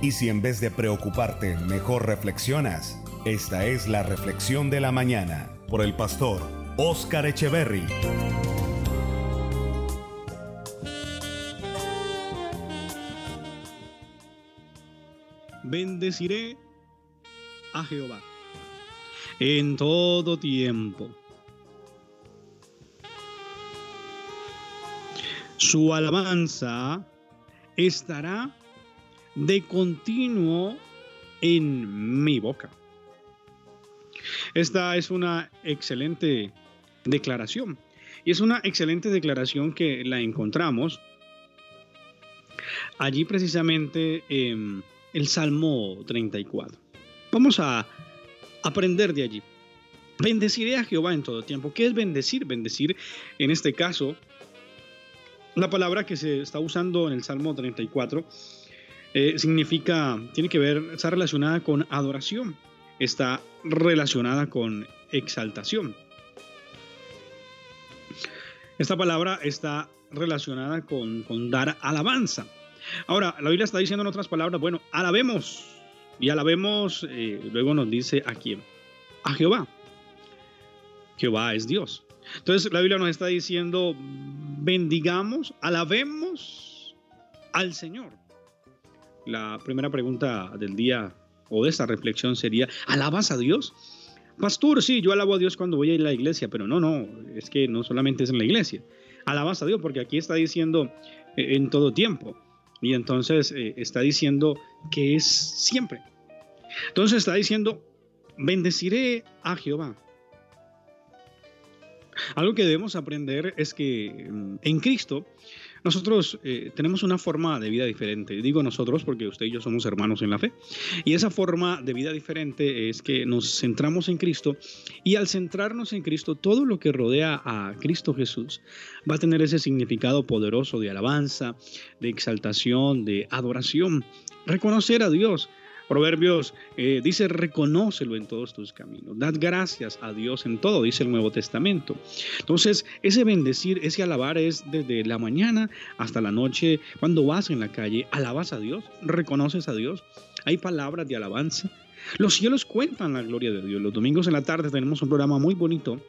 Y si en vez de preocuparte, mejor reflexionas, esta es la reflexión de la mañana por el pastor Oscar Echeverry. Bendeciré a Jehová en todo tiempo. Su alabanza estará de continuo en mi boca. Esta es una excelente declaración. Y es una excelente declaración que la encontramos allí precisamente en el Salmo 34. Vamos a aprender de allí. Bendeciré a Jehová en todo tiempo. ¿Qué es bendecir? Bendecir, en este caso, la palabra que se está usando en el Salmo 34 eh, significa, tiene que ver, está relacionada con adoración, está relacionada con exaltación. Esta palabra está relacionada con, dar alabanza. Ahora, la Biblia está diciendo en otras palabras, bueno, alabemos. Y alabemos, eh, luego nos dice a quién. A Jehová. Jehová es Dios. Entonces la Biblia nos está diciendo, bendigamos, alabemos al Señor la primera pregunta del día o de esta reflexión sería, ¿alabas a Dios? Pastor, sí, yo alabo a Dios cuando voy a ir a la iglesia, pero no, no, es que no solamente es en la iglesia. Alabas a Dios porque aquí está diciendo eh, en todo tiempo. Y entonces eh, está diciendo que es siempre. Entonces está diciendo, bendeciré a Jehová. Algo que debemos aprender es que mm, en Cristo nosotros eh, tenemos una forma de vida diferente. Digo nosotros porque usted y yo somos hermanos en la fe. Y esa forma de vida diferente es que nos centramos en Cristo y al centrarnos en Cristo, todo lo que rodea a Cristo Jesús va a tener ese significado poderoso de alabanza, de exaltación, de adoración. Reconocer a Dios Proverbios eh, dice, reconócelo en todos tus caminos. Dad gracias a Dios en todo, dice el Nuevo Testamento. Entonces, ese bendecir, ese alabar es desde la mañana hasta la noche. Cuando vas en la calle, alabas a Dios, reconoces a Dios. Hay palabras de alabanza. Los cielos cuentan la gloria de Dios. Los domingos en la tarde tenemos un programa muy bonito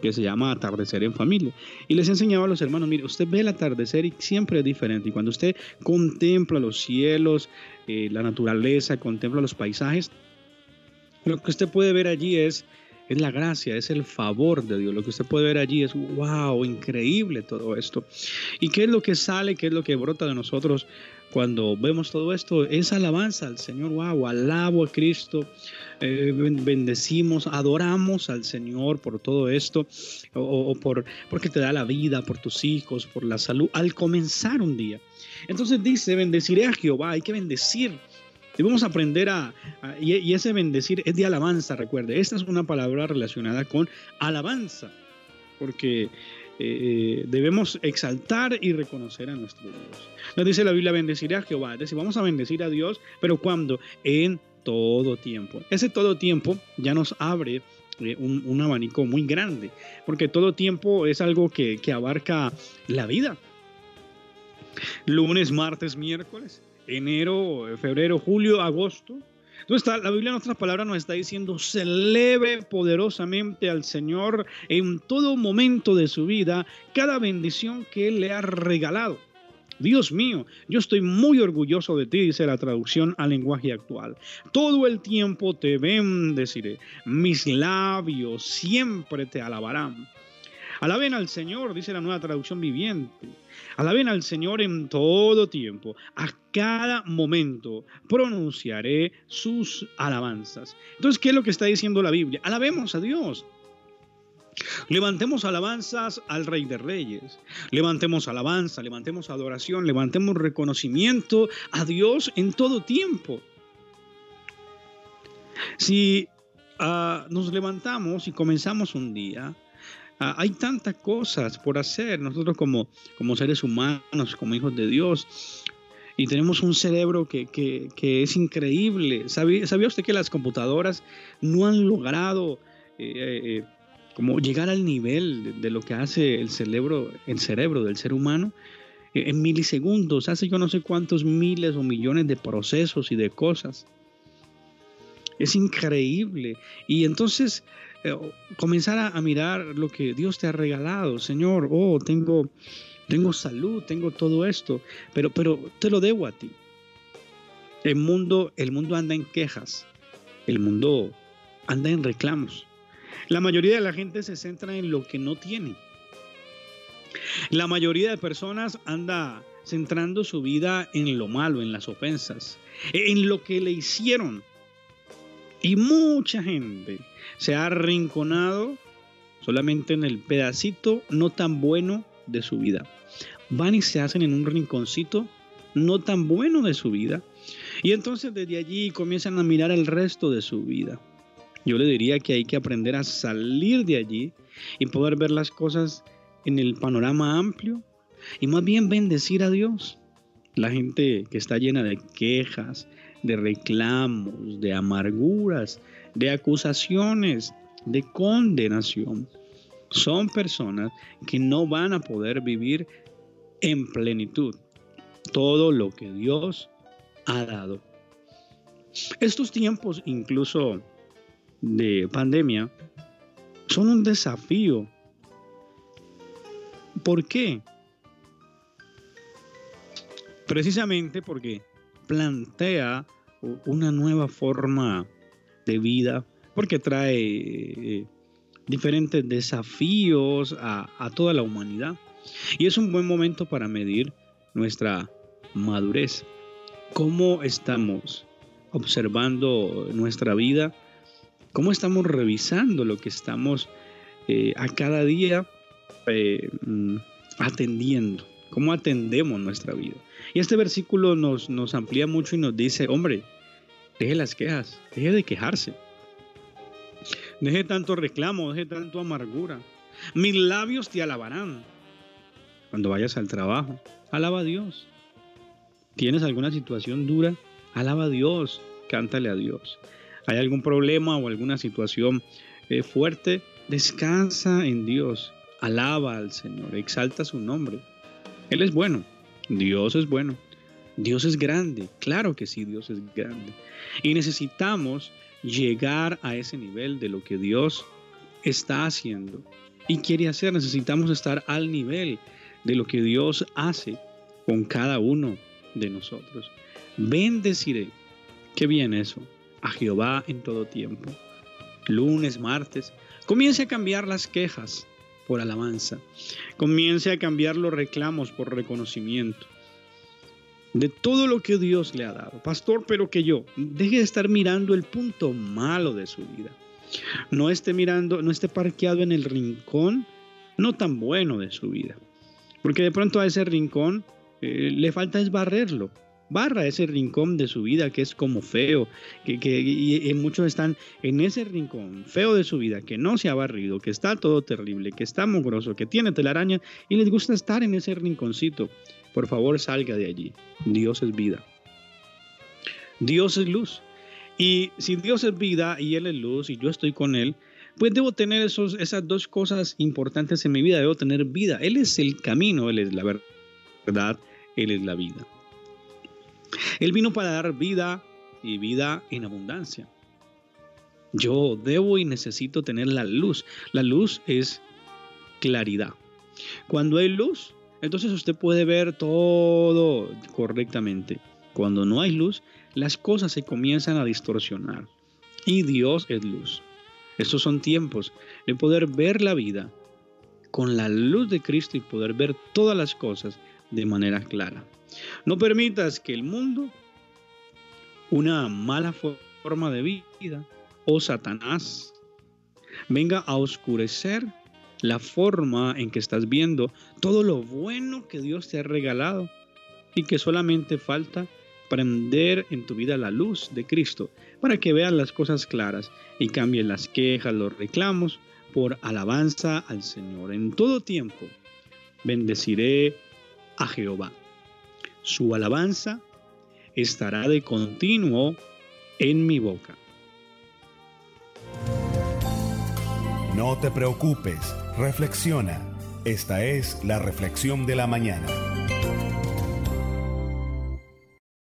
que se llama Atardecer en Familia. Y les enseñaba a los hermanos, mire, usted ve el atardecer y siempre es diferente. Y cuando usted contempla los cielos, eh, la naturaleza, contempla los paisajes, lo que usted puede ver allí es, es la gracia, es el favor de Dios. Lo que usted puede ver allí es, wow, increíble todo esto. ¿Y qué es lo que sale, qué es lo que brota de nosotros cuando vemos todo esto? Es alabanza al Señor, wow, alabo a Cristo, eh, bendecimos, adoramos al Señor por todo esto, o, o por porque te da la vida, por tus hijos, por la salud, al comenzar un día. Entonces dice, bendeciré a Jehová, hay que bendecir. Debemos aprender a, y, ese bendecir es de alabanza, recuerde. Esta es una palabra relacionada con alabanza, porque eh, debemos exaltar y reconocer a nuestro Dios. Nos dice la Biblia, bendeciré a Jehová. Es decir, vamos a bendecir a Dios, pero ¿cuándo? En todo tiempo. Ese todo tiempo ya nos abre eh, un, abanico muy grande, porque todo tiempo es algo que, que abarca la vida lunes, martes, miércoles, enero, febrero, julio, agosto. Entonces la Biblia en otras palabras nos está diciendo, celebre poderosamente al Señor en todo momento de su vida, cada bendición que Él le ha regalado. Dios mío, yo estoy muy orgulloso de ti, dice la traducción al lenguaje actual. Todo el tiempo te bendeciré, mis labios siempre te alabarán. Alaben al Señor, dice la nueva traducción viviente. Alaben al Señor en todo tiempo. A cada momento pronunciaré sus alabanzas. Entonces, ¿qué es lo que está diciendo la Biblia? Alabemos a Dios. Levantemos alabanzas al Rey de Reyes. Levantemos alabanza, levantemos adoración, levantemos reconocimiento a Dios en todo tiempo. Si ah, nos levantamos y comenzamos un día Ah, hay tantas cosas por hacer nosotros como, como seres humanos, como hijos de Dios. Y tenemos un cerebro que, es increíble. ¿Sabía, usted que las computadoras no han logrado eh, eh, como llegar al nivel de, lo que hace el cerebro, el cerebro del ser humano? en milisegundos, hace yo no sé cuántos miles o millones de procesos y de cosas. Es increíble. Y entonces eh, comenzar a, mirar lo que Dios te ha regalado. Señor, oh, tengo, tengo salud, tengo todo esto, pero, pero te lo debo a ti. El mundo, el mundo anda en quejas. El mundo anda en reclamos. La mayoría de la gente se centra en lo que no tiene. La mayoría de personas anda centrando su vida en lo malo, en las ofensas, en lo que le hicieron. Y mucha gente se ha arrinconado solamente en el pedacito no tan bueno de su vida. Van y se hacen en un rinconcito no tan bueno de su vida. Y entonces desde allí comienzan a mirar el resto de su vida. Yo le diría que hay que aprender a salir de allí y poder ver las cosas en el panorama amplio y más bien bendecir a Dios. La gente que está llena de quejas, de reclamos, de amarguras, de acusaciones, de condenación, son personas que no van a poder vivir en plenitud todo lo que Dios ha dado. Estos tiempos incluso de pandemia son un desafío. ¿Por qué? Precisamente porque plantea una nueva forma de vida, porque trae eh, diferentes desafíos a, toda la humanidad. Y es un buen momento para medir nuestra madurez. ¿Cómo estamos observando nuestra vida cómo estamos revisando lo que estamos eh, a cada día eh, mm, atendiendo, cómo atendemos nuestra vida. Y este versículo nos, nos amplía mucho y nos dice, hombre, deje las quejas, deje de quejarse, deje tanto reclamo, deje tanto amargura. Mis labios te alabarán. Cuando vayas al trabajo, alaba a Dios. ¿Tienes alguna situación dura? Alaba a Dios, cántale a Dios hay algún problema o alguna situación eh, fuerte, descansa en Dios, alaba al Señor, exalta su nombre. Él es bueno, Dios es bueno, Dios es grande, claro que sí, Dios es grande. Y necesitamos llegar a ese nivel de lo que Dios está haciendo y quiere hacer. Necesitamos estar al nivel de lo que Dios hace con cada uno de nosotros. Bendeciré. Qué bien eso a Jehová en todo tiempo. Lunes, martes, comience a cambiar las quejas por alabanza. Comience a cambiar los reclamos por reconocimiento de todo lo que Dios le ha dado. Pastor, pero que yo deje de estar mirando el punto malo de su vida. No esté mirando, no esté parqueado en el rincón no tan bueno de su vida. Porque de pronto a ese rincón eh, le falta es barrerlo barra ese rincón de su vida que es como feo, que, y, muchos están en ese rincón feo de su vida, que no se ha barrido, que está todo terrible, que está mugroso, que tiene telaraña y les gusta estar en ese rinconcito. Por favor, salga de allí. Dios es vida. Dios es luz. Y si Dios es vida y Él es luz y yo estoy con Él, pues debo tener esos, esas dos cosas importantes en mi vida. Debo tener vida. Él es el camino, Él es la verdad, Él es la vida. Él vino para dar vida y vida en abundancia. Yo debo y necesito tener la luz. La luz es claridad. Cuando hay luz, entonces usted puede ver todo correctamente. Cuando no hay luz, las cosas se comienzan a distorsionar. Y Dios es luz. Estos son tiempos de poder ver la vida con la luz de Cristo y poder ver todas las cosas de manera clara. No permitas que el mundo, una mala forma de vida o Satanás venga a oscurecer la forma en que estás viendo todo lo bueno que Dios te ha regalado y que solamente falta prender en tu vida la luz de Cristo para que veas las cosas claras y cambien las quejas, los reclamos por alabanza al Señor. En todo tiempo bendeciré a Jehová. Su alabanza estará de continuo en mi boca. No te preocupes, reflexiona. Esta es la reflexión de la mañana.